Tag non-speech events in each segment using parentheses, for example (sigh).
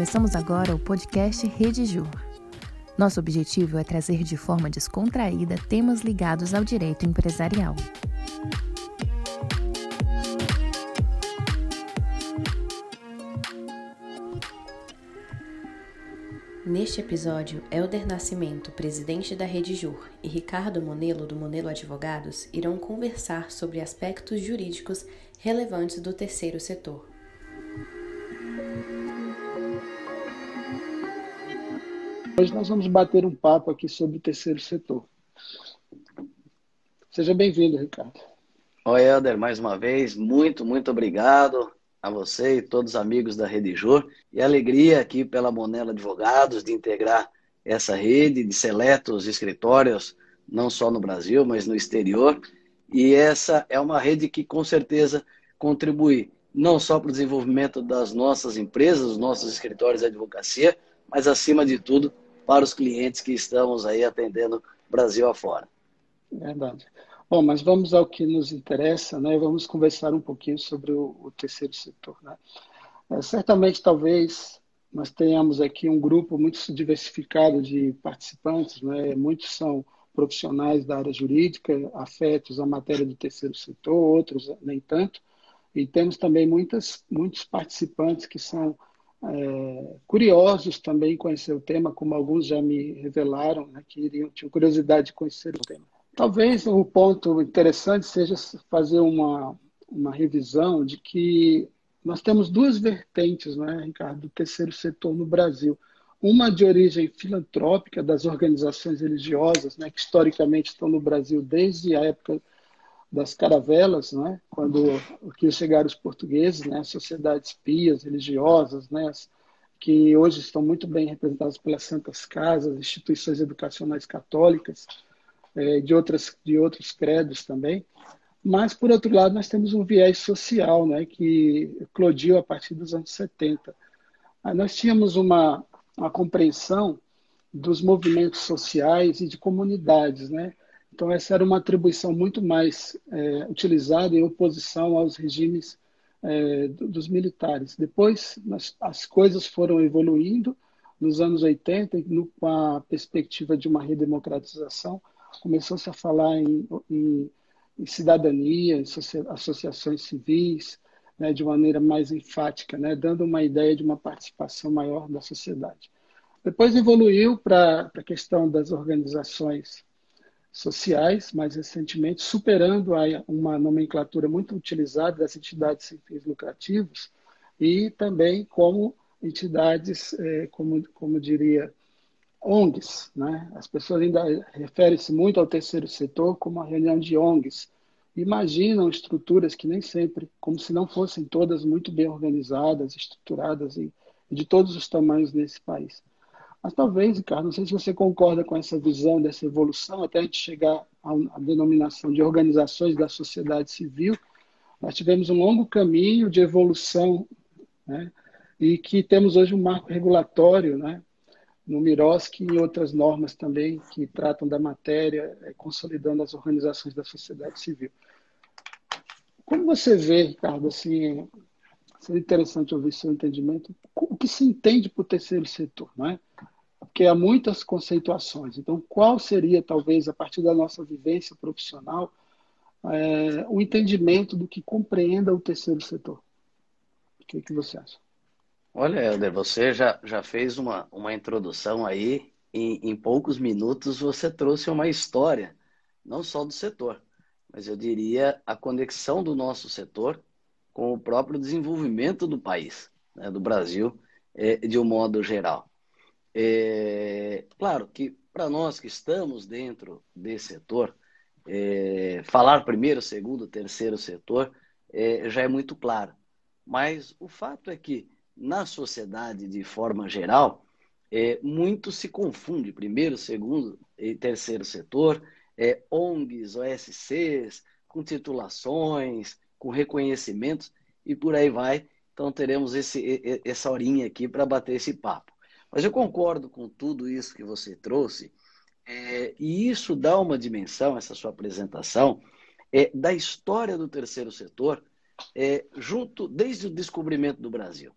Começamos agora o podcast Rede Jur. Nosso objetivo é trazer de forma descontraída temas ligados ao direito empresarial. Neste episódio, Helder Nascimento, presidente da Rede Jur, e Ricardo Monelo, do Monelo Advogados, irão conversar sobre aspectos jurídicos relevantes do terceiro setor. Hoje nós vamos bater um papo aqui sobre o terceiro setor. Seja bem-vindo, Ricardo. Oi, Helder, mais uma vez, muito, muito obrigado a você e todos os amigos da Rede Jur. E alegria aqui pela Monela Advogados de integrar essa rede de seletos escritórios, não só no Brasil, mas no exterior. E essa é uma rede que com certeza contribui não só para o desenvolvimento das nossas empresas, dos nossos escritórios de advocacia, mas acima de tudo para os clientes que estamos aí atendendo Brasil afora. Verdade. Bom, mas vamos ao que nos interessa, né? Vamos conversar um pouquinho sobre o, o terceiro setor, né? É, certamente, talvez, nós tenhamos aqui um grupo muito diversificado de participantes, né? Muitos são profissionais da área jurídica, afetos à matéria do terceiro setor, outros nem tanto. E temos também muitas, muitos participantes que são é, curiosos também em conhecer o tema, como alguns já me revelaram, né, que iriam, tinham curiosidade de conhecer o tema. Talvez o ponto interessante seja fazer uma, uma revisão de que nós temos duas vertentes, né, Ricardo, do terceiro setor no Brasil. Uma de origem filantrópica das organizações religiosas, né, que historicamente estão no Brasil desde a época das caravelas, né, quando chegaram os portugueses, né, sociedades pias, religiosas, né, que hoje estão muito bem representadas pelas santas casas, instituições educacionais católicas, é, de, outras, de outros credos também. Mas, por outro lado, nós temos um viés social né, que eclodiu a partir dos anos 70. Aí nós tínhamos uma, uma compreensão dos movimentos sociais e de comunidades, né? Então, essa era uma atribuição muito mais é, utilizada em oposição aos regimes é, dos militares. Depois, nós, as coisas foram evoluindo. Nos anos 80, no, com a perspectiva de uma redemocratização, começou-se a falar em, em, em cidadania, em associações civis, né, de maneira mais enfática, né, dando uma ideia de uma participação maior da sociedade. Depois evoluiu para a questão das organizações sociais, mais recentemente, superando uma nomenclatura muito utilizada das entidades sem fins lucrativos e também como entidades, é, como, como diria, ONGs. Né? As pessoas ainda referem-se muito ao terceiro setor como uma reunião de ONGs. Imaginam estruturas que nem sempre, como se não fossem todas muito bem organizadas, estruturadas e de todos os tamanhos nesse país. Mas talvez, Ricardo, não sei se você concorda com essa visão dessa evolução, até a gente chegar à denominação de organizações da sociedade civil, nós tivemos um longo caminho de evolução, né? e que temos hoje um marco regulatório, né? no Miroski e outras normas também que tratam da matéria, é, consolidando as organizações da sociedade civil. Como você vê, Ricardo, assim, seria interessante ouvir seu entendimento, o que se entende por terceiro setor, não é? Porque há muitas conceituações. Então, qual seria, talvez, a partir da nossa vivência profissional, é, o entendimento do que compreenda o terceiro setor? O que, que você acha? Olha, Helder, você já, já fez uma, uma introdução aí. Em, em poucos minutos você trouxe uma história, não só do setor, mas eu diria a conexão do nosso setor com o próprio desenvolvimento do país, né, do Brasil, é, de um modo geral. É, claro que para nós que estamos dentro desse setor, é, falar primeiro, segundo, terceiro setor é, já é muito claro. Mas o fato é que na sociedade de forma geral, é, muito se confunde primeiro, segundo e terceiro setor, é, ONGs, OSCs, com titulações, com reconhecimentos e por aí vai. Então teremos esse, essa horinha aqui para bater esse papo. Mas eu concordo com tudo isso que você trouxe, é, e isso dá uma dimensão, essa sua apresentação, é, da história do terceiro setor, é, junto desde o descobrimento do Brasil.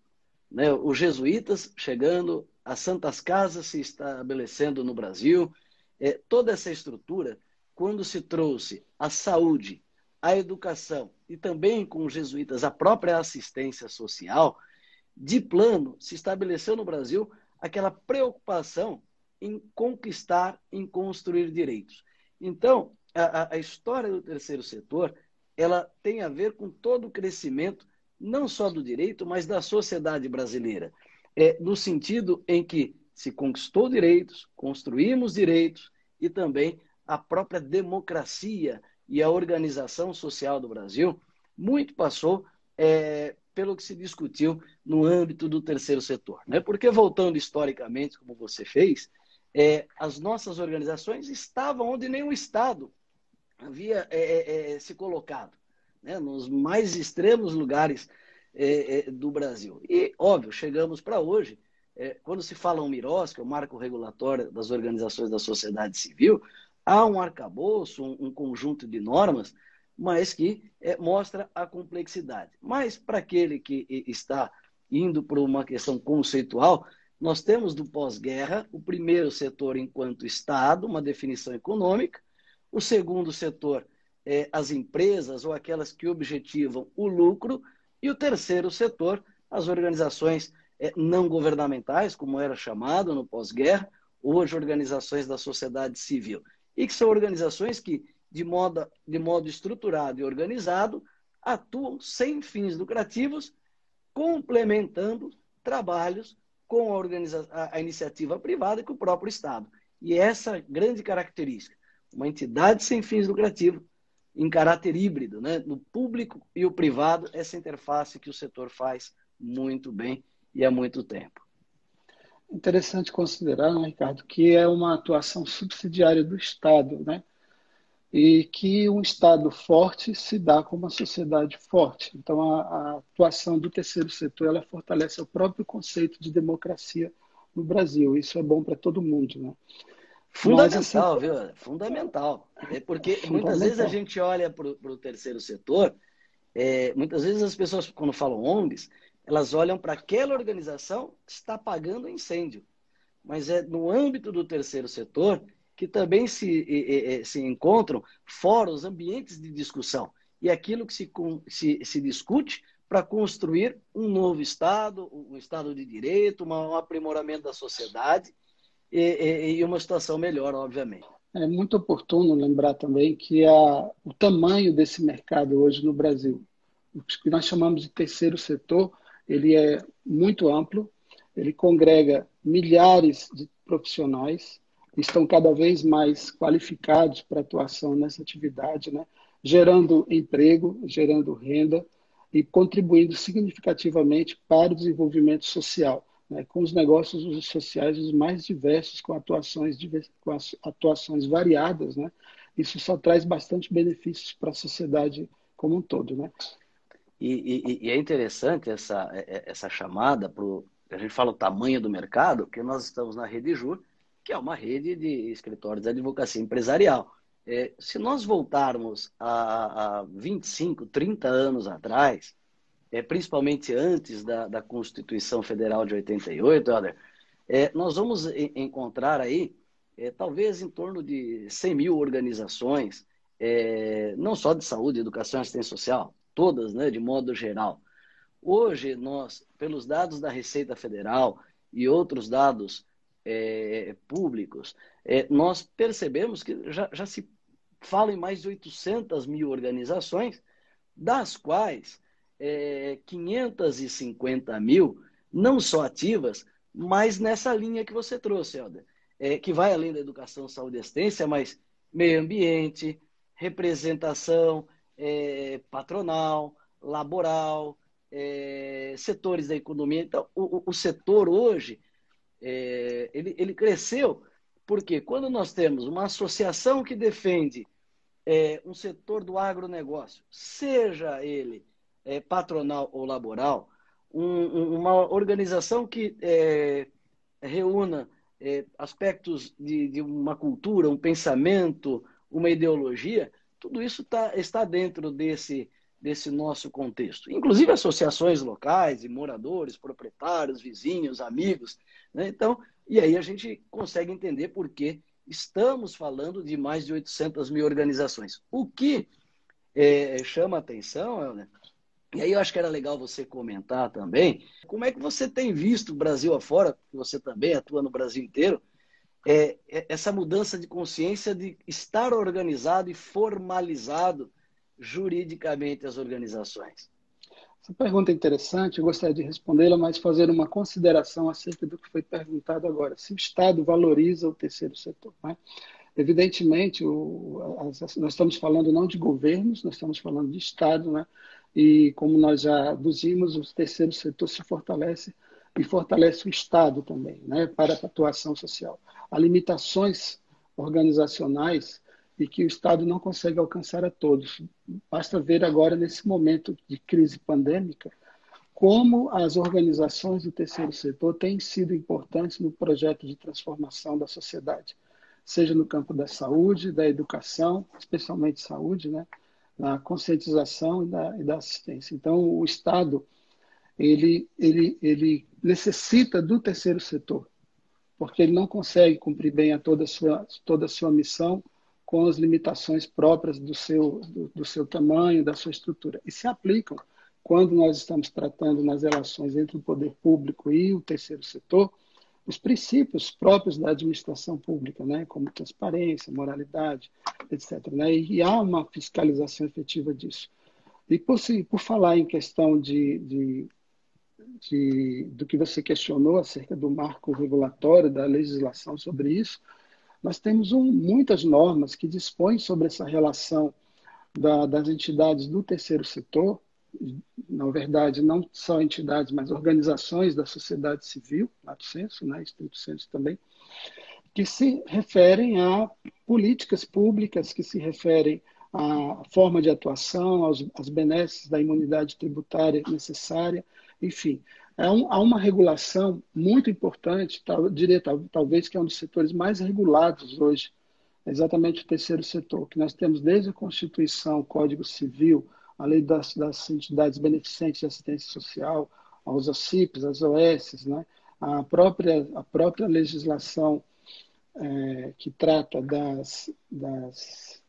né, os jesuítas chegando, as santas casas se estabelecendo no Brasil, é, toda essa estrutura, quando se trouxe a saúde, a educação e também com os jesuítas a própria assistência social, de plano se estabeleceu no Brasil aquela preocupação em conquistar, em construir direitos. Então, a, a história do terceiro setor ela tem a ver com todo o crescimento não só do direito, mas da sociedade brasileira. É, no sentido em que se conquistou direitos, construímos direitos e também a própria democracia e a organização social do Brasil, muito passou é, pelo que se discutiu no âmbito do terceiro setor. Né? Porque, voltando historicamente, como você fez, é, as nossas organizações estavam onde nenhum Estado havia é, é, é se colocado né, nos mais extremos lugares é, do Brasil. E, óbvio, chegamos para hoje, quando se fala um MIROS, que é o marco regulatório das organizações da sociedade civil, há um arcabouço, um, um conjunto de normas, mas que é, mostra a complexidade. Mas, para aquele que está indo para uma questão conceitual, nós temos do pós-guerra o primeiro setor enquanto Estado, uma definição econômica, o segundo setor é, as empresas ou aquelas que objetivam o lucro, e o terceiro setor, as organizações é, não governamentais, como era chamado no pós-guerra, hoje organizações da sociedade civil, e que são organizações que, de modo, de modo estruturado e organizado, atuam sem fins lucrativos, complementando trabalhos com a, a, iniciativa privada e com o próprio Estado. E essa grande característica, uma entidade sem fins lucrativos, em caráter híbrido, né? no público e o privado, essa interface que o setor faz muito bem e há muito tempo. Interessante considerar, né, Ricardo, que é uma atuação subsidiária do Estado, né? e que um Estado forte se dá com uma sociedade forte. Então, a, a, atuação do terceiro setor ela fortalece o próprio conceito de democracia no Brasil. Isso é bom para todo mundo. Né? Fundamental, assim, viu? Fundamental. É porque Fundamental. (laughs) muitas vezes a gente olha para o terceiro setor, é, muitas vezes as pessoas, quando falam ONGs, elas olham para aquela organização que está apagando o incêndio. Mas é no âmbito do terceiro setor que também se, se encontram fóruns, ambientes de discussão. E aquilo que se, se, se discute para construir um novo Estado, um Estado de direito, um aprimoramento da sociedade e, e uma situação melhor, obviamente. É muito oportuno lembrar também que a, o tamanho desse mercado hoje no Brasil, o que nós chamamos de terceiro setor, ele é muito amplo, ele congrega milhares de profissionais estão cada vez mais qualificados para atuação nessa atividade, né? gerando emprego, gerando renda e contribuindo significativamente para o desenvolvimento social né, com os negócios sociais os mais diversos, com atuações, com atuações variadas, né? Isso só traz bastante benefícios para a sociedade como um todo, né? E, e, e é interessante essa, é, é, essa chamada para a gente fala o tamanho do mercado, que nós estamos na Rede Jur, que é uma rede de escritórios de advocacia empresarial. É, se nós voltarmos a, a 25, 30 anos atrás, é, principalmente antes da, da Constituição Federal de 88, Helder, é, nós vamos encontrar aí é, talvez em torno de 100 mil organizações, é, não só de saúde, educação e assistência social, todas, né, de modo geral. Hoje, nós, pelos dados da Receita Federal e outros dados é, públicos, é, nós percebemos que já, já se fala em mais de 800 mil organizações, das quais é, 550 mil, não só ativas, mas nessa linha que você trouxe, Helder, é, que vai além da educação, saúde e assistência, mas meio ambiente, representação é, patronal, laboral, é, setores da economia. Então, o, o setor hoje, é, ele, ele cresceu porque quando nós temos uma associação que defende é, um setor do agronegócio, seja ele é, patronal ou laboral, um, uma organização que é, reúna aspectos de, de, uma cultura, um pensamento, uma ideologia, tudo isso tá, está dentro desse, desse nosso contexto, inclusive associações locais e moradores, proprietários, vizinhos, amigos. Né? Então, e aí a gente consegue entender por que estamos falando de mais de 800 mil organizações. O que é, chama atenção, né? e aí eu acho que era legal você comentar também, como é que você tem visto o Brasil afora, você também atua no Brasil inteiro, é, é, essa mudança de consciência de estar organizado e formalizado juridicamente as organizações? Essa pergunta é interessante, eu gostaria de respondê-la, mas fazer uma consideração acerca do que foi perguntado agora. Se o Estado valoriza o terceiro setor. Né? Evidentemente, o, as, nós estamos falando não de governos, nós estamos falando de Estado, né? e como nós já aduzimos, o terceiro setor se fortalece e fortalece o Estado também, né? para a atuação social. Há limitações organizacionais e que o Estado não consegue alcançar a todos. Basta ver agora, nesse momento de crise pandêmica, como as organizações do terceiro setor têm sido importantes no projeto de transformação da sociedade, seja no campo da saúde, da educação, especialmente saúde, né? na conscientização e da, e da assistência. Então, o Estado ele, ele, ele necessita do terceiro setor, porque ele não consegue cumprir bem a toda a sua, toda a sua missão com as limitações próprias do seu, do, do seu tamanho, da sua estrutura. E se aplicam quando nós estamos tratando nas relações entre o poder público e o terceiro setor, os princípios próprios da administração pública, né, como transparência, moralidade, etc. Né, e há uma fiscalização efetiva disso. E por, se, por falar em questão de, de, de, do que você questionou acerca do marco regulatório, da legislação sobre isso, nós temos um, muitas normas que dispõem sobre essa relação da, das entidades do terceiro setor, na verdade, não só entidades, mas organizações da sociedade civil, lato senso, né, estrito senso também, que se referem a políticas públicas, que se referem à forma de atuação, aos, às benesses da imunidade tributária necessária, enfim, é um, há uma regulação muito importante, tal, diria tal, talvez que é um dos setores mais regulados hoje, exatamente o terceiro setor, que nós temos desde a Constituição, o Código Civil, a lei das, das entidades beneficentes de assistência social, aos OCIPs, as OS, né? a, própria, a própria legislação é, que trata das, das,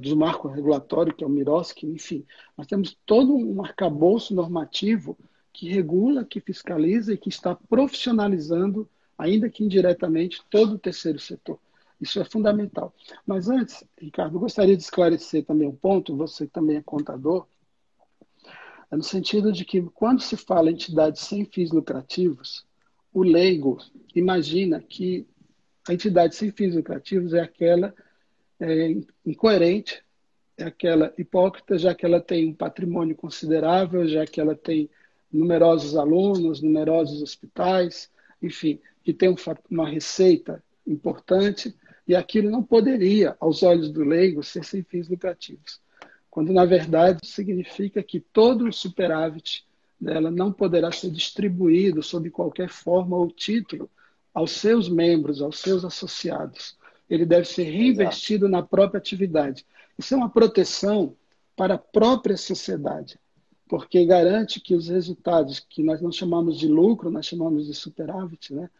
do marco regulatório, que é o MIROSC, enfim, nós temos todo um arcabouço normativo que regula, que fiscaliza e que está profissionalizando, ainda que indiretamente, todo o terceiro setor. Isso é fundamental. Mas antes, Ricardo, gostaria de esclarecer também um ponto, você também é contador, é no sentido de que quando se fala em entidades sem fins lucrativos, o leigo imagina que a entidade sem fins lucrativos é aquela é, incoerente, é aquela hipócrita, já que ela tem um patrimônio considerável, já que ela tem numerosos alunos, numerosos hospitais, enfim, que tem uma receita importante, e aquilo não poderia, aos olhos do leigo, ser sem fins lucrativos. Quando, na verdade, significa que todo o superávit dela não poderá ser distribuído sob qualquer forma ou título aos seus membros, aos seus associados. Ele deve ser reinvestido Exato. na própria atividade. Isso é uma proteção para a própria sociedade porque garante que os resultados que nós não chamamos de lucro, nós chamamos de superávit, né?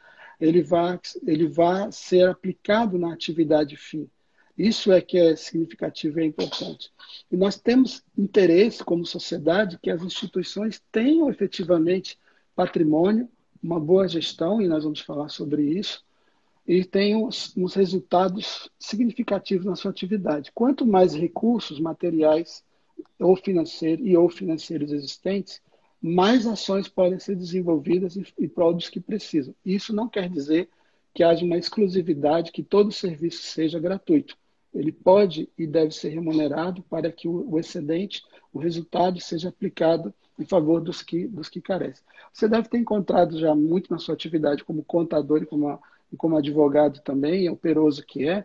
ele, vai, ele vai ser aplicado na atividade fim. Isso é que é significativo e é importante. E nós temos interesse, como sociedade, que as instituições tenham efetivamente patrimônio, uma boa gestão, e nós vamos falar sobre isso, e tenham uns resultados significativos na sua atividade. Quanto mais recursos materiais ou financeiro e ou financeiros existentes, mais ações podem ser desenvolvidas em prol dos que precisam. Isso não quer dizer que haja uma exclusividade, que todo serviço seja gratuito. Ele pode e deve ser remunerado para que o excedente, o resultado, seja aplicado em favor dos que, dos que carecem. Você deve ter encontrado já muito na sua atividade como contador e como, e como advogado também, operoso que é,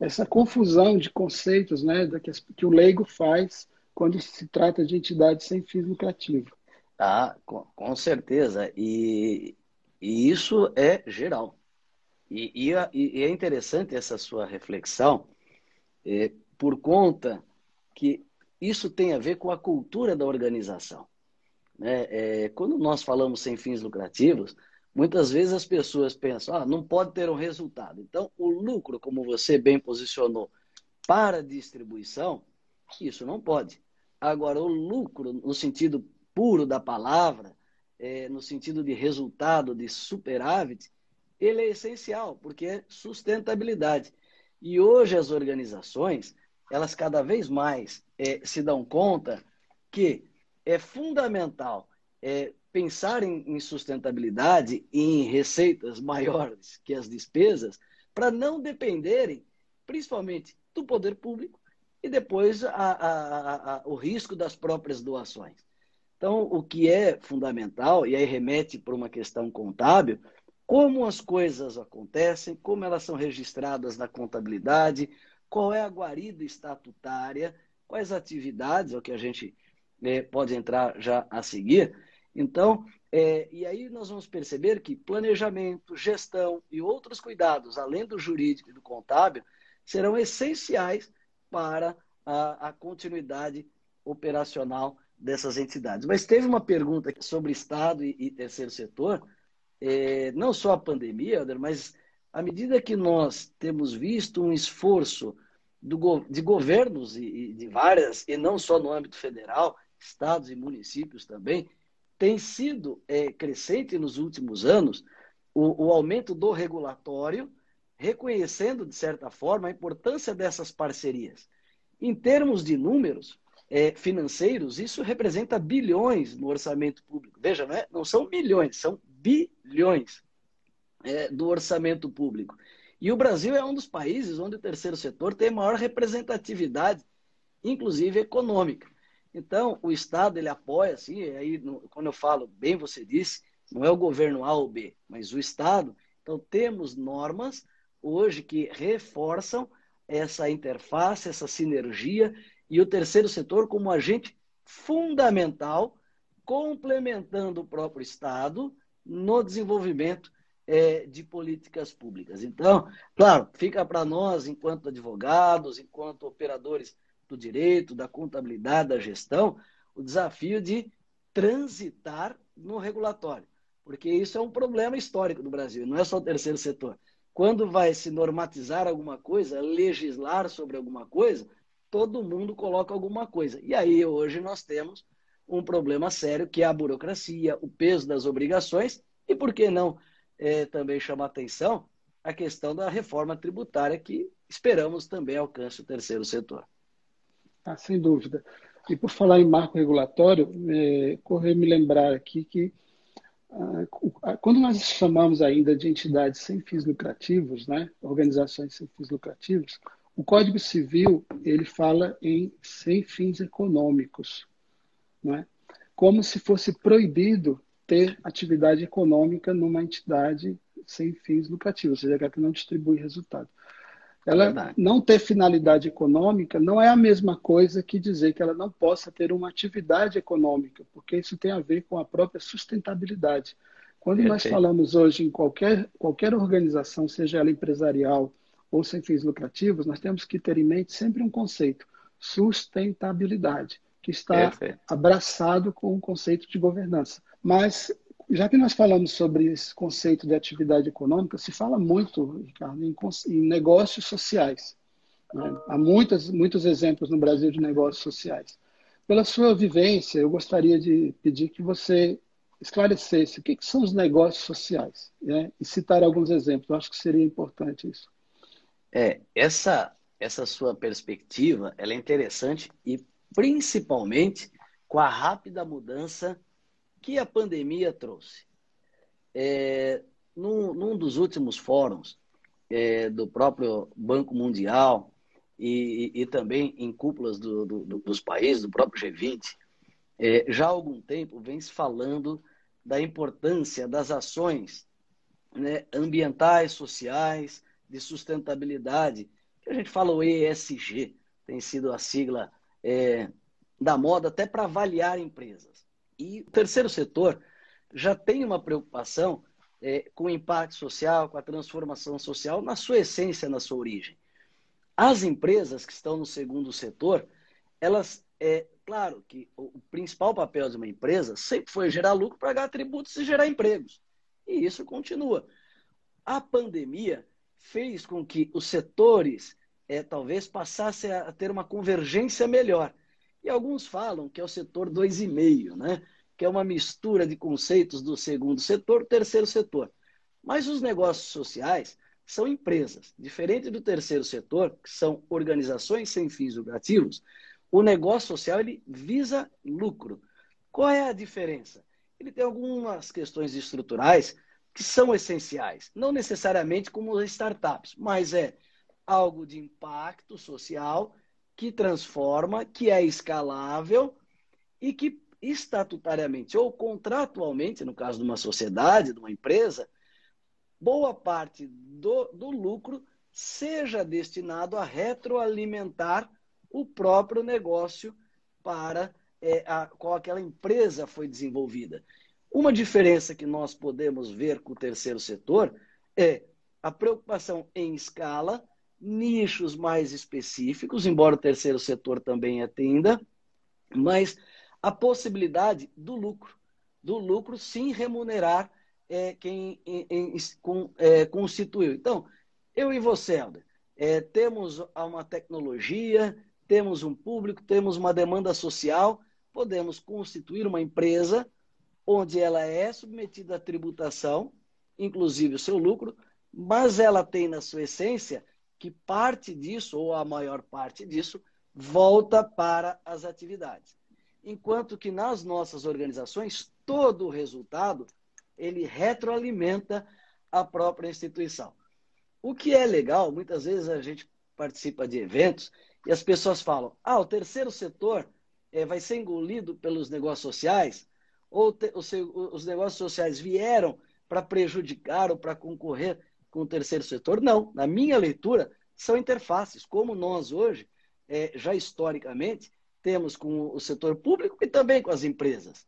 essa confusão de conceitos né, que, que o leigo faz quando se trata de entidades sem fins lucrativos. Ah, com, certeza. E, e, isso é geral. E, e, e, é interessante essa sua reflexão, é, por conta que isso tem a ver com a cultura da organização. Né? É, quando nós falamos sem fins lucrativos, muitas vezes as pessoas pensam, ah, não pode ter um resultado. Então, o lucro, como você bem posicionou, para distribuição, isso não pode. Agora, o lucro, no sentido puro da palavra, é, no sentido de resultado, de superávit, ele é essencial, porque é sustentabilidade. E hoje as organizações, elas cada vez mais é, se dão conta que é fundamental é, pensar em, em sustentabilidade e em receitas maiores que as despesas, para não dependerem, principalmente, do poder público e depois a, a, a, o risco das próprias doações. Então, o que é fundamental, e aí remete para uma questão contábil, como as coisas acontecem, como elas são registradas na contabilidade, qual é a guarida estatutária, quais atividades, é o que a gente é, pode entrar já a seguir. Então, é, e aí nós vamos perceber que planejamento, gestão e outros cuidados, além do jurídico e do contábil, serão essenciais para a, a continuidade operacional dessas entidades. Mas teve uma pergunta sobre Estado e, e terceiro setor, é, não só a pandemia, mas à medida que nós temos visto um esforço do, de governos e, e de várias, e não só no âmbito federal, estados e municípios também, tem sido é, crescente nos últimos anos o, o aumento do regulatório, reconhecendo, de certa forma, a importância dessas parcerias. Em termos de números é, financeiros, isso representa bilhões no orçamento público. Veja, não, é, não são milhões, são bilhões é, do orçamento público. E o Brasil é um dos países onde o terceiro setor tem maior representatividade, inclusive econômica. Então, o Estado ele apoia, assim, aí quando eu falo, bem você disse, não é o governo A ou B, mas o Estado. Então, temos normas hoje que reforçam essa interface, essa sinergia e o terceiro setor como agente fundamental, complementando o próprio Estado no desenvolvimento é, de políticas públicas. Então, claro, fica para nós, enquanto advogados, enquanto operadores do direito, da contabilidade, da gestão, o desafio de transitar no regulatório. Porque isso é um problema histórico do Brasil, não é só o terceiro setor. Quando vai se normatizar alguma coisa, legislar sobre alguma coisa, todo mundo coloca alguma coisa. E aí hoje nós temos um problema sério que é a burocracia, o peso das obrigações e, por que não, é, também chamar atenção a questão da reforma tributária que esperamos também alcance o terceiro setor. Ah, sem dúvida. E por falar em marco regulatório, é, correr me lembrar aqui que ah, quando nós chamamos ainda de entidades sem fins lucrativos, né, organizações sem fins lucrativos, o Código Civil ele fala em sem fins econômicos, né, como se fosse proibido ter atividade econômica numa entidade sem fins lucrativos, ou seja, que não distribui resultado. Ela Verdade. não ter finalidade econômica não é a mesma coisa que dizer que ela não possa ter uma atividade econômica, porque isso tem a ver com a própria sustentabilidade. Quando nós falamos hoje em qualquer, qualquer organização, seja ela empresarial ou sem fins lucrativos, nós temos que ter em mente sempre um conceito: sustentabilidade, que está Perfeito. abraçado com o conceito de governança. Mas já que nós falamos sobre esse conceito de atividade econômica, se fala muito, Ricardo, em, em negócios sociais. Né? Há muitas, muitos exemplos no Brasil de negócios sociais. Pela sua vivência, eu gostaria de pedir que você esclarecesse o que, que são os negócios sociais né? e citar alguns exemplos. Eu acho que seria importante isso. É, essa, essa sua perspectiva ela é interessante e principalmente com a rápida mudança que a pandemia trouxe? É, num, num dos últimos fóruns é, do próprio Banco Mundial e, e, e também em cúpulas do, do, dos países, do próprio G20, é, já há algum tempo vem se falando da importância das ações né, ambientais, sociais, de sustentabilidade, que a gente fala o ESG, tem sido a sigla é, da moda até para avaliar empresas. E o terceiro setor já tem uma preocupação é, com o impacto social, com a transformação social, na sua essência, na sua origem. As empresas que estão no segundo setor, elas, é claro que o principal papel de uma empresa sempre foi gerar lucro, pagar tributos e gerar empregos. E isso continua. A pandemia fez com que os setores é, talvez passassem a ter uma convergência melhor. E alguns falam que é o setor 2,5, né? que é uma mistura de conceitos do segundo setor, terceiro setor. Mas os negócios sociais são empresas. Diferente do terceiro setor, que são organizações sem fins lucrativos, o negócio social ele visa lucro. Qual é a diferença? Ele tem algumas questões estruturais que são essenciais, não necessariamente como startups, mas é algo de impacto social que transforma, que é escalável e que estatutariamente ou contratualmente, no caso de uma sociedade, de uma empresa, boa parte do, do lucro seja destinado a retroalimentar o próprio negócio para é, a qual aquela empresa foi desenvolvida. Uma diferença que nós podemos ver com o terceiro setor é a preocupação em escala, nichos mais específicos, embora o terceiro setor também atenda, mas a possibilidade do lucro, do lucro sim remunerar é, quem em, em, com, é, constituiu. Então, eu e você, Helder, é, temos uma tecnologia, temos um público, temos uma demanda social, podemos constituir uma empresa onde ela é submetida à tributação, inclusive o seu lucro, mas ela tem na sua essência que parte disso, ou a maior parte disso, volta para as atividades. Enquanto que nas nossas organizações, todo o resultado ele retroalimenta a própria instituição. O que é legal, muitas vezes a gente participa de eventos e as pessoas falam: ah, o terceiro setor é, vai ser engolido pelos negócios sociais, ou te, os, os negócios sociais vieram para prejudicar ou para concorrer com o terceiro setor. Não, na minha leitura, são interfaces, como nós hoje, é, já historicamente, temos com o setor público e também com as empresas.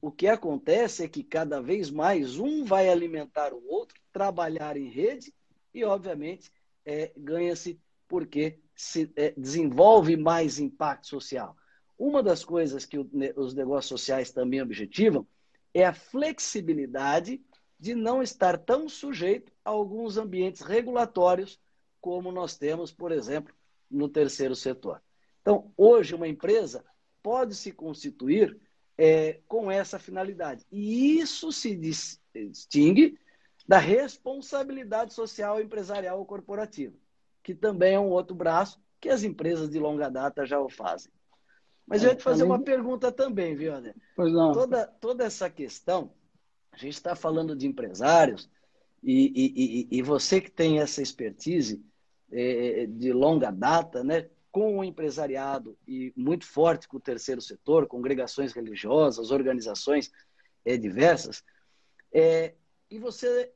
O que acontece é que cada vez mais um vai alimentar o outro, trabalhar em rede e, obviamente, é, ganha-se porque se é, desenvolve mais impacto social. Uma das coisas que o, os negócios sociais também objetivam é a flexibilidade de não estar tão sujeito a alguns ambientes regulatórios como nós temos, por exemplo, no terceiro setor. Então, hoje, uma empresa pode se constituir é, com essa finalidade. E isso se distingue da responsabilidade social empresarial ou corporativa, que também é um outro braço que as empresas de longa data já o fazem. Mas eu ia te fazer uma pergunta também, viu, André? Pois não. Toda, toda essa questão, a gente está falando de empresários, e, e, e, você que tem essa expertise é, de longa data, né? com o empresariado e muito forte com o terceiro setor, congregações religiosas, organizações é, diversas. É, e você,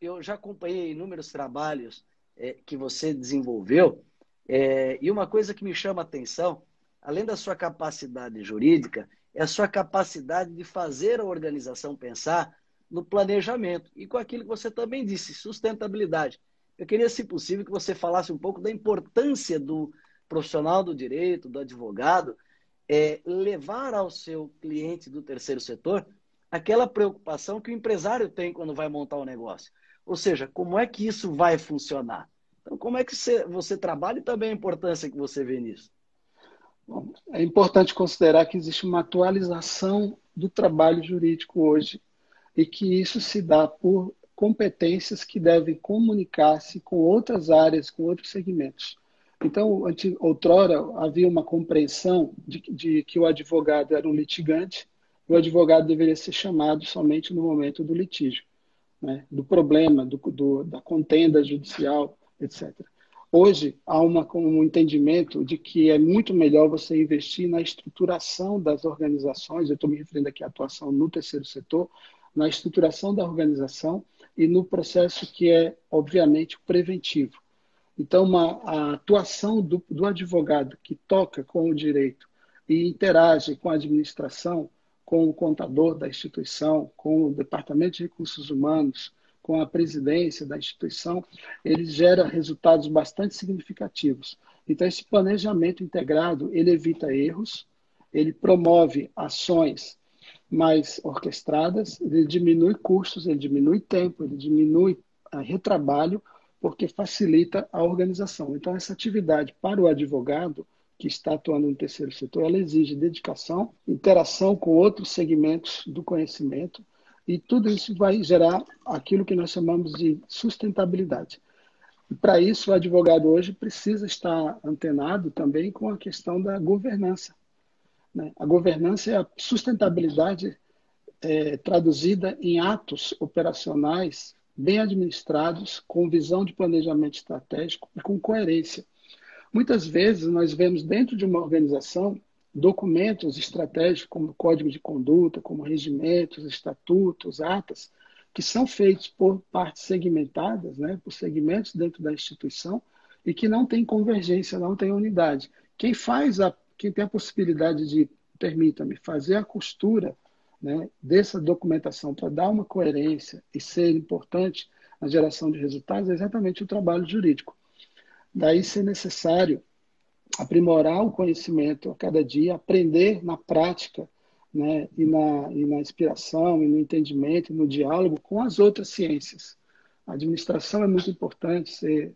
eu já acompanhei inúmeros trabalhos é, que você desenvolveu, é, e uma coisa que me chama a atenção, além da sua capacidade jurídica, é a sua capacidade de fazer a organização pensar no planejamento e com aquilo que você também disse, sustentabilidade. Eu queria, se possível, que você falasse um pouco da importância do profissional do direito, do advogado, é levar ao seu cliente do terceiro setor aquela preocupação que o empresário tem quando vai montar o um negócio. Ou seja, como é que isso vai funcionar? Então, como é que você, você trabalha e também a importância que você vê nisso? Bom, é importante considerar que existe uma atualização do trabalho jurídico hoje e que isso se dá por competências que devem comunicar-se com outras áreas, com outros segmentos. Então, outrora havia uma compreensão de, de, que o advogado era um litigante, e o advogado deveria ser chamado somente no momento do litígio, né? do problema, do, do, da contenda judicial, etc. Hoje há uma, um entendimento de que é muito melhor você investir na estruturação das organizações, eu estou me referindo aqui à atuação no terceiro setor, na estruturação da organização e no processo que é, obviamente, preventivo. Então, uma, a atuação do, do advogado que toca com o direito e interage com a administração, com o contador da instituição, com o departamento de recursos humanos, com a presidência da instituição, ele gera resultados bastante significativos. Então, esse planejamento integrado, ele evita erros, ele promove ações mais orquestradas, ele diminui custos, ele diminui tempo, ele diminui uh, retrabalho, porque facilita a organização. Então, essa atividade para o advogado que está atuando no terceiro setor, ela exige dedicação, interação com outros segmentos do conhecimento, e tudo isso vai gerar aquilo que nós chamamos de sustentabilidade. E para isso, o advogado hoje precisa estar antenado também com a questão da governança. Né? A governança é a sustentabilidade é, traduzida em atos operacionais bem administrados, com visão de planejamento estratégico e com coerência. Muitas vezes nós vemos dentro de uma organização documentos estratégicos como código de conduta, como regimentos, estatutos, atas, que são feitos por partes segmentadas, né, por segmentos dentro da instituição e que não tem convergência, não tem unidade. Quem faz a, quem tem a possibilidade de, permita-me, fazer a costura né, dessa documentação para dar uma coerência e ser importante na geração de resultados é exatamente o trabalho jurídico. Daí ser necessário aprimorar o conhecimento a cada dia, aprender na prática, né, e, na, e na inspiração, e no entendimento, e no diálogo com as outras ciências. A administração é muito importante, ser,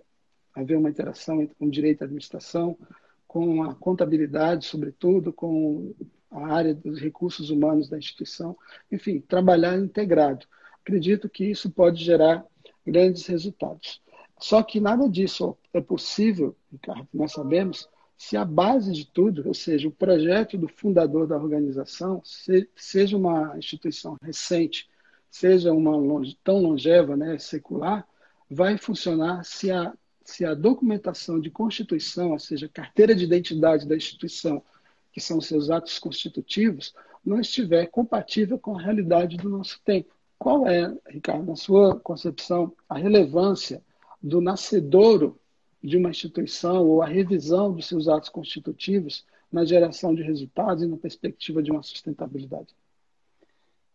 haver uma interação entre o direito à administração, com a contabilidade, sobretudo, com a área dos recursos humanos da instituição, enfim, trabalhar integrado. Acredito que isso pode gerar grandes resultados. Só que nada disso é possível, Ricardo, nós sabemos, se a base de tudo, ou seja, o projeto do fundador da organização, seja uma instituição recente, seja uma longe, tão longeva, né, secular, vai funcionar se a, se a documentação de constituição, ou seja, carteira de identidade da instituição, que são seus atos constitutivos, não estiver compatível com a realidade do nosso tempo. Qual é, Ricardo, na sua concepção, a relevância do nascedouro de uma instituição ou a revisão dos seus atos constitutivos na geração de resultados e na perspectiva de uma sustentabilidade?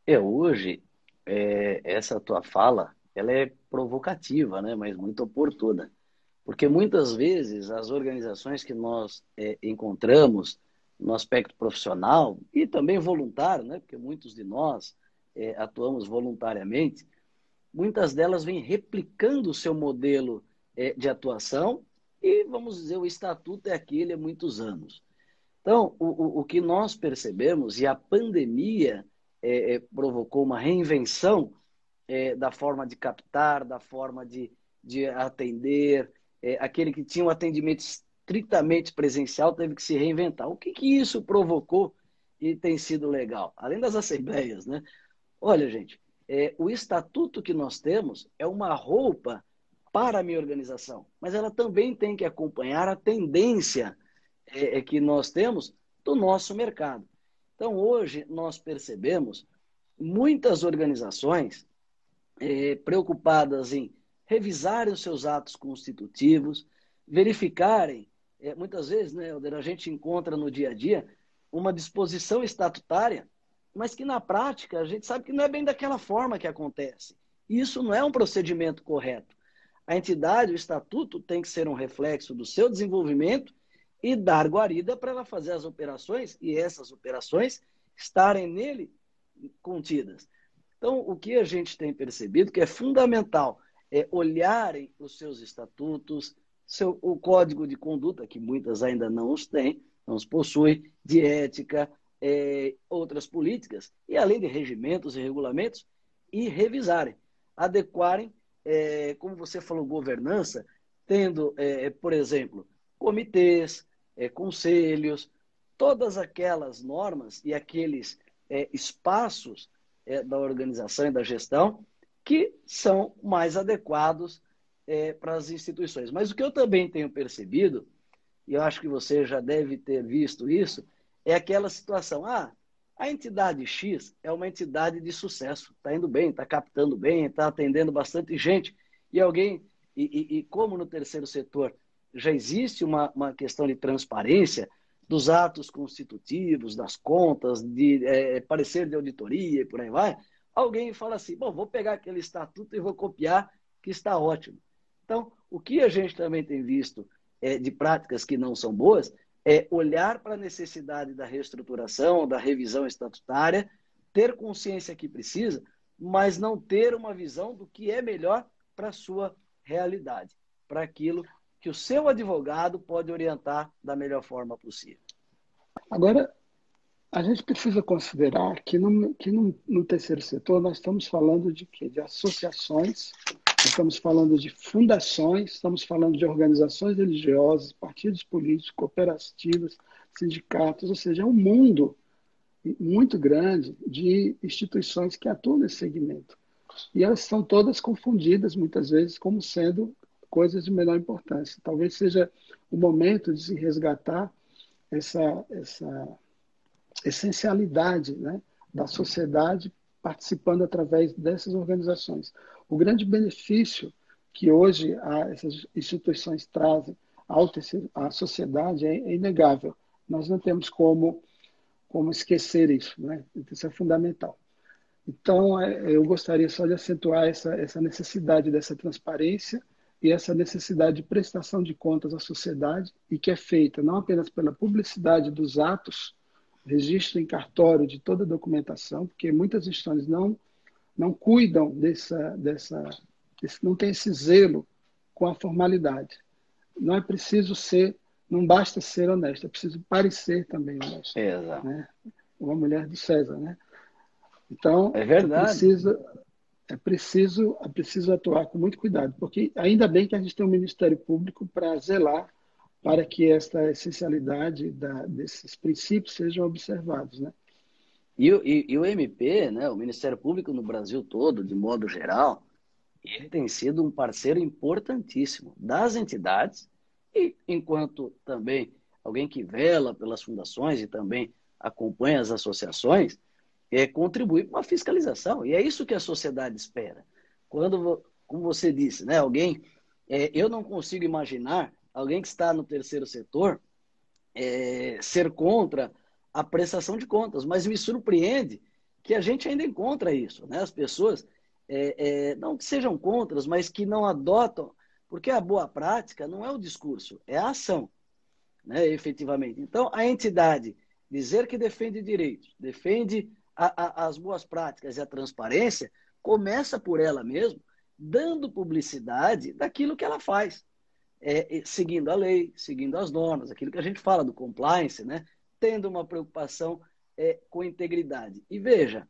É, hoje, é, essa tua fala, ela é provocativa, né, mas muito oportuna. Porque muitas vezes as organizações que nós é, encontramos no aspecto profissional e também voluntário, né, porque muitos de nós é, atuamos voluntariamente, muitas delas vêm replicando o seu modelo é, de atuação e, vamos dizer, o estatuto é aquele há muitos anos. Então, o, o que nós percebemos, e a pandemia é, é, provocou uma reinvenção é, da forma de captar, da forma de, de atender, é, aquele que tinha um atendimento estritamente presencial teve que se reinventar. O que, que isso provocou e tem sido legal? Além das assembleias, né? Olha, gente, é, o estatuto que nós temos é uma roupa para a minha organização, mas ela também tem que acompanhar a tendência é, é, que nós temos do nosso mercado. Então, hoje, nós percebemos muitas organizações é, preocupadas em revisarem os seus atos constitutivos, verificarem, é, muitas vezes, né, Helder, a gente encontra no dia a dia uma disposição estatutária, mas que na prática a gente sabe que não é bem daquela forma que acontece. Isso não é um procedimento correto. A entidade, o estatuto, tem que ser um reflexo do seu desenvolvimento e dar guarida para ela fazer as operações e essas operações estarem nele contidas. Então, o que a gente tem percebido que é fundamental é olharem os seus estatutos, seu, o código de conduta, que muitas ainda não os têm, não os possuem, de ética, é, outras políticas, e além de regimentos e regulamentos, e revisarem, adequarem é, como você falou, governança, tendo, é, por exemplo, comitês, é, conselhos, todas aquelas normas e aqueles é, espaços da organização e da gestão que são mais adequados é, para as instituições. Mas o que eu também tenho percebido, e eu acho que você já deve ter visto isso, é aquela situação: ah, a entidade X é uma entidade de sucesso, está indo bem, está captando bem, está atendendo bastante gente. E alguém, e, e, e, como no terceiro setor já existe uma, uma questão de transparência dos atos constitutivos, das contas, de é, parecer de auditoria e por aí vai, alguém fala assim: bom, vou pegar aquele estatuto e vou copiar, que está ótimo. Então, o que a gente também tem visto é, de práticas que não são boas é olhar para a necessidade da reestruturação, da revisão estatutária, ter consciência que precisa, mas não ter uma visão do que é melhor para a sua realidade, para aquilo que o seu advogado pode orientar da melhor forma possível. Agora, a gente precisa considerar que, no, que no, no terceiro setor nós estamos falando de quê? De associações estamos falando de fundações, estamos falando de organizações religiosas, partidos políticos, cooperativas, sindicatos, ou seja, é um mundo muito grande de instituições que atuam nesse segmento. E elas são todas confundidas, muitas vezes, como sendo coisas de menor importância. Talvez seja o momento de se resgatar essa, essa essencialidade né, da sociedade participando através dessas organizações. O grande benefício que hoje essas instituições trazem à sociedade é, é inegável. Nós não temos como, como esquecer isso, né? isso é fundamental. Então, é, eu gostaria só de acentuar essa, essa necessidade dessa transparência e essa necessidade de prestação de contas à sociedade e que é feita não apenas pela publicidade dos atos, registro em cartório de toda a documentação, porque muitas instituições não não cuidam dessa dessa desse, não tem esse zelo com a formalidade. Não é preciso ser, não basta ser honesto, é preciso parecer também honesto. Exato. Né? Uma mulher de César, né? Então, é verdade. Precisa, é preciso, é preciso atuar com muito cuidado, porque ainda bem que a gente tem um Ministério Público para zelar para que esta essencialidade da, desses princípios sejam observados, né? E, e, e, o MP, né, o Ministério Público no Brasil todo, de modo geral, ele tem sido um parceiro importantíssimo das entidades e, enquanto também alguém que vela pelas fundações e também acompanha as associações, é, contribui para uma fiscalização. E é isso que a sociedade espera. Quando, como você disse, né, alguém, é, eu não consigo imaginar alguém que está no terceiro setor é, ser contra a prestação de contas, mas me surpreende que a gente ainda encontra isso, né? As pessoas é, é, não que sejam contras, mas que não adotam, porque a boa prática não é o discurso, é a ação, né? Efetivamente. Então, a entidade dizer que defende direitos, defende a, a, as boas práticas e a transparência, começa por ela mesma, dando publicidade daquilo que ela faz é, seguindo a lei, seguindo as normas, aquilo que a gente fala do compliance, né? tendo uma preocupação é, com integridade. E veja,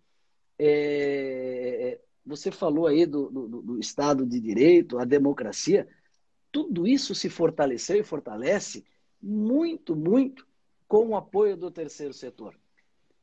é, você falou aí do, do, do, Estado de Direito, a democracia, tudo isso se fortaleceu e fortalece muito, muito com o apoio do terceiro setor.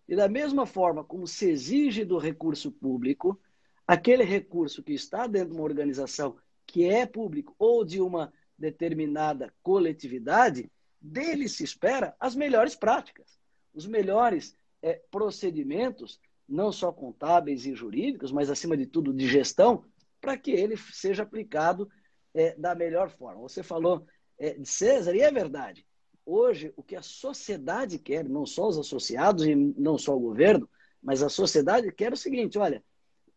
E da mesma forma como se exige do recurso público, aquele recurso que está dentro de uma organização que é público ou de uma determinada coletividade, dele se espera as melhores práticas, os melhores é, procedimentos, não só contábeis e jurídicos, mas acima de tudo de gestão, para que ele seja aplicado é, da melhor forma. Você falou é, de César, e é verdade. Hoje, o que a sociedade quer, não só os associados e não só o governo, mas a sociedade quer o seguinte: olha,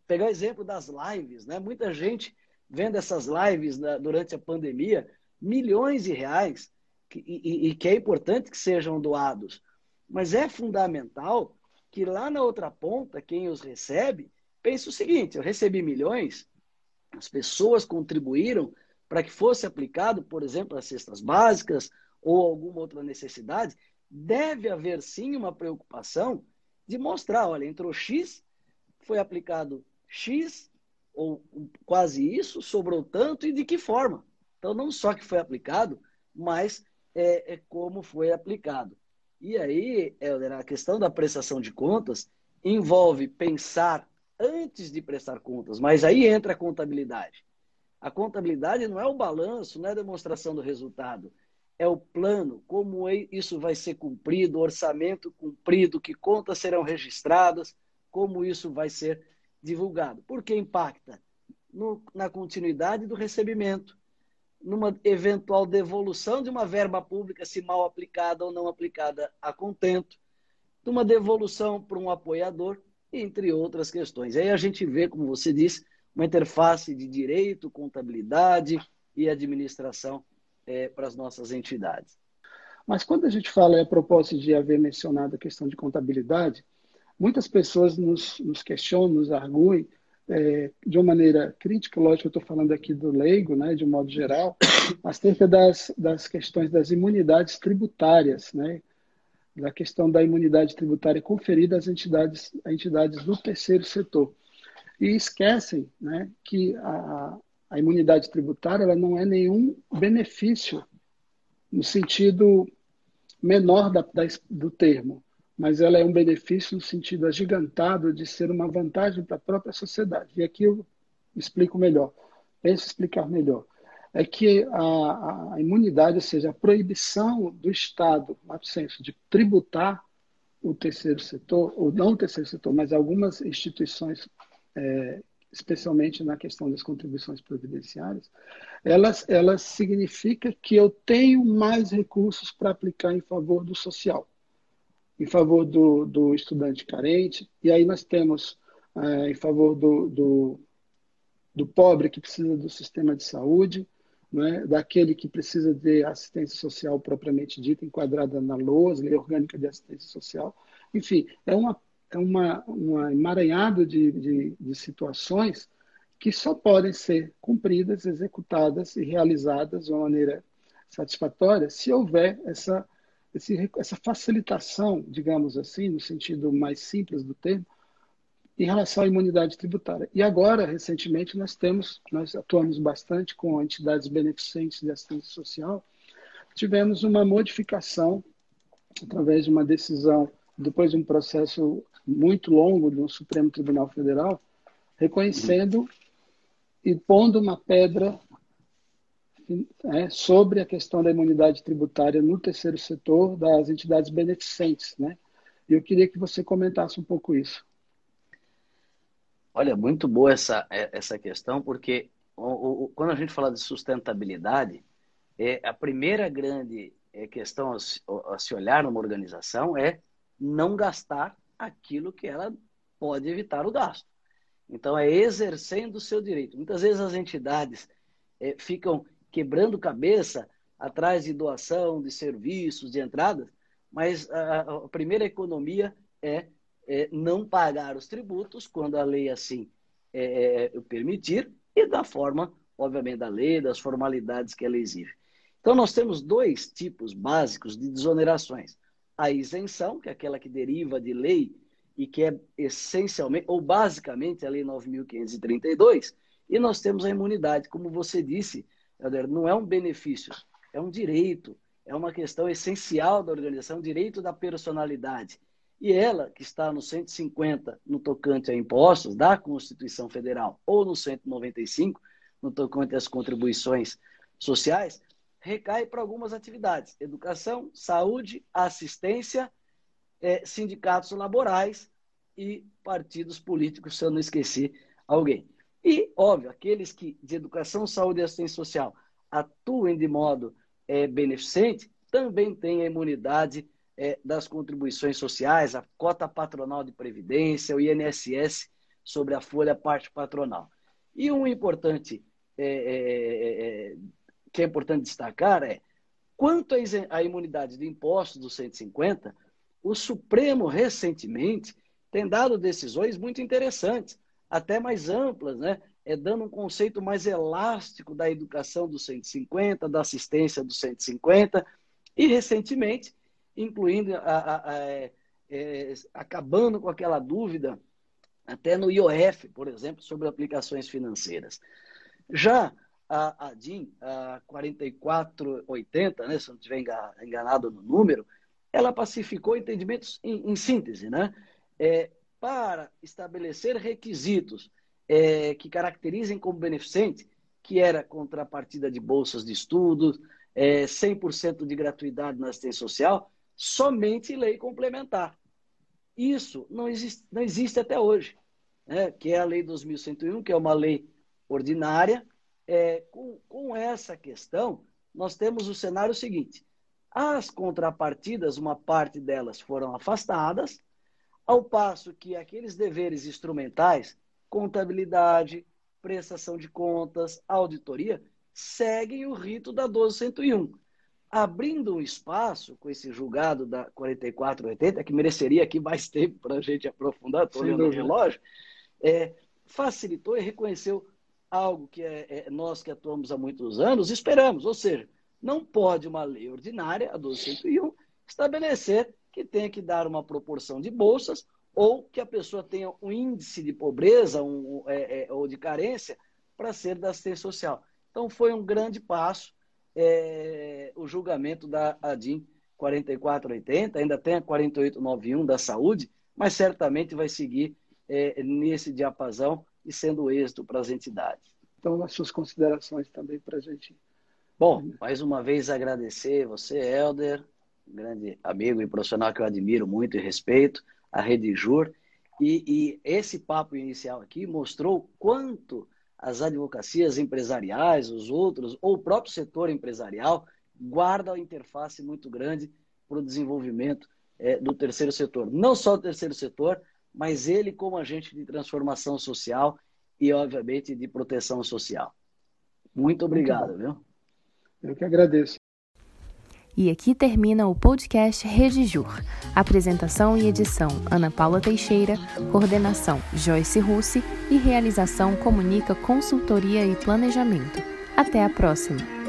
pegar o exemplo das lives, né? Muita gente vendo essas lives na, durante a pandemia, milhões de reais, que, e, e que é importante que sejam doados. Mas é fundamental que lá na outra ponta, quem os recebe, pense o seguinte: eu recebi milhões, as pessoas contribuíram para que fosse aplicado, por exemplo, as cestas básicas ou alguma outra necessidade, deve haver sim uma preocupação de mostrar, olha, entrou X, foi aplicado X, ou quase isso, sobrou tanto e de que forma. Então, não só que foi aplicado, mas é, é como foi aplicado. E aí, Helder, a questão da prestação de contas envolve pensar antes de prestar contas, mas aí entra a contabilidade. A contabilidade não é o balanço, não é a demonstração do resultado, é o plano, como isso vai ser cumprido, orçamento cumprido, que contas serão registradas, como isso vai ser divulgado. Por que impacta? No, na continuidade do recebimento, numa eventual devolução de uma verba pública, se mal aplicada ou não aplicada a contento, numa devolução para um apoiador entre outras questões. Aí a gente vê, como você disse, uma interface de direito, contabilidade e administração é, para as nossas entidades. Mas quando a gente fala, a propósito de haver mencionado a questão de contabilidade, muitas pessoas nos, nos questionam, nos arguem, é, de uma maneira crítica, lógico, eu estou falando aqui do leigo, né, de um modo geral, acerca das, das questões das imunidades tributárias, né, da questão da imunidade tributária conferida às entidades, às entidades do terceiro setor. E esquecem né, que a, a imunidade tributária ela não é nenhum benefício no sentido menor da, da, do termo, mas ela é um benefício no sentido agigantado de ser uma vantagem para a própria sociedade. E aqui eu explico melhor, penso explicar melhor. É que a, a imunidade, ou seja, a proibição do Estado, no senso, de tributar o terceiro setor, ou não o terceiro setor, mas algumas instituições é, especialmente na questão das contribuições previdenciárias, elas, elas significa que eu tenho mais recursos para aplicar em favor do social, em favor do, do estudante carente, e aí nós temos é, em favor do, do, do, pobre que precisa do sistema de saúde, né, daquele que precisa de assistência social propriamente dita, enquadrada na LOAS, Lei Orgânica de Assistência Social. Enfim, é uma é uma, uma emaranhado de, de, de situações que só podem ser cumpridas, executadas e realizadas de uma maneira satisfatória se houver essa, esse, essa facilitação, digamos assim, no sentido mais simples do termo, em relação à imunidade tributária. E agora, recentemente, nós temos, nós atuamos bastante com entidades beneficentes de assistência social, tivemos uma modificação através de uma decisão, depois de um processo muito longo do Supremo Tribunal Federal, reconhecendo e pondo uma pedra é, sobre a questão da imunidade tributária no terceiro setor das entidades beneficentes. Né? Eu queria que você comentasse um pouco isso. Olha, muito boa essa, essa questão, porque o, o, quando a gente fala de sustentabilidade, é, a primeira grande é, questão a se, a se olhar numa organização é não gastar aquilo que ela pode evitar o gasto. Então, é exercendo o seu direito. Muitas vezes as entidades é, ficam quebrando cabeça atrás de doação, de serviços, de entradas, mas a, primeira economia é, é, não pagar os tributos quando a lei assim é, é permitir e da forma, obviamente, da lei, das formalidades que ela exige. Então, nós temos dois tipos básicos de desonerações a isenção, que é aquela que deriva de lei e que é essencialmente, ou basicamente, a Lei 9.532, e nós temos a imunidade, como você disse, Não é um benefício, é um direito, é uma questão essencial da organização, direito da personalidade. E ela, que está no 150, no tocante a impostos da Constituição Federal, ou no 195, no tocante às contribuições sociais, recai para algumas atividades: educação, saúde, assistência, é, sindicatos laborais e partidos políticos, se eu não esqueci alguém. E, óbvio, aqueles que de educação, saúde e assistência social atuem de modo é, beneficente também têm a imunidade é, das contribuições sociais, a cota patronal de previdência, o INSS sobre a folha parte patronal. E um importante é, é, é que é importante destacar é, quanto à imunidade de impostos do 150, o Supremo recentemente tem dado decisões muito interessantes, até mais amplas, né? É dando um conceito mais elástico da educação do 150, da assistência do 150, e recentemente, incluindo, a, a, a, é, é, acabando com aquela dúvida, até no IOF, por exemplo, sobre aplicações financeiras. Já a, a DIN, a 4480, né, se não estiver enganado no número, ela pacificou entendimentos em, em síntese, né? É, para estabelecer requisitos é, que caracterizem como beneficente, que era contrapartida de bolsas de estudos, é, 100% de gratuidade na assistência social, somente lei complementar. Isso não existe, não existe até hoje, né? que é a Lei 2101, que é uma lei ordinária, é, com, com essa questão, nós temos o cenário seguinte: as contrapartidas, uma parte delas foram afastadas, Ao passo que aqueles deveres instrumentais, contabilidade, prestação de contas, auditoria, seguem o rito da 1201, abrindo um espaço com esse julgado da 4480, que mereceria aqui mais tempo para a gente aprofundar, estou olhando o relógio, é, facilitou e reconheceu algo que é, é, nós que atuamos há muitos anos esperamos, ou seja, não pode uma lei ordinária, a 1201, estabelecer que tenha que dar uma proporção de bolsas ou que a pessoa tenha um índice de pobreza um, é, é, ou de carência para ser da assistência social. Então, foi um grande passo é, o julgamento da ADIM 4480, ainda tem a 4891 da saúde, mas certamente vai seguir é, nesse diapasão e sendo êxito para as entidades. Então, as suas considerações também para a gente. Bom, mais uma vez agradecer você, Helder, grande amigo e profissional que eu admiro muito e respeito, a Rede Jur. E, e esse papo inicial aqui mostrou quanto as advocacias empresariais, os outros, ou o próprio setor empresarial, guarda uma interface muito grande para o desenvolvimento é, do terceiro setor. Não só o terceiro setor, mas ele como agente de transformação social e, obviamente, de proteção social. Muito obrigado, muito viu? Eu que agradeço. E aqui termina o podcast Redijur. Apresentação e edição Ana Paula Teixeira, coordenação Joyce Russi e realização Comunica Consultoria e Planejamento. Até a próxima!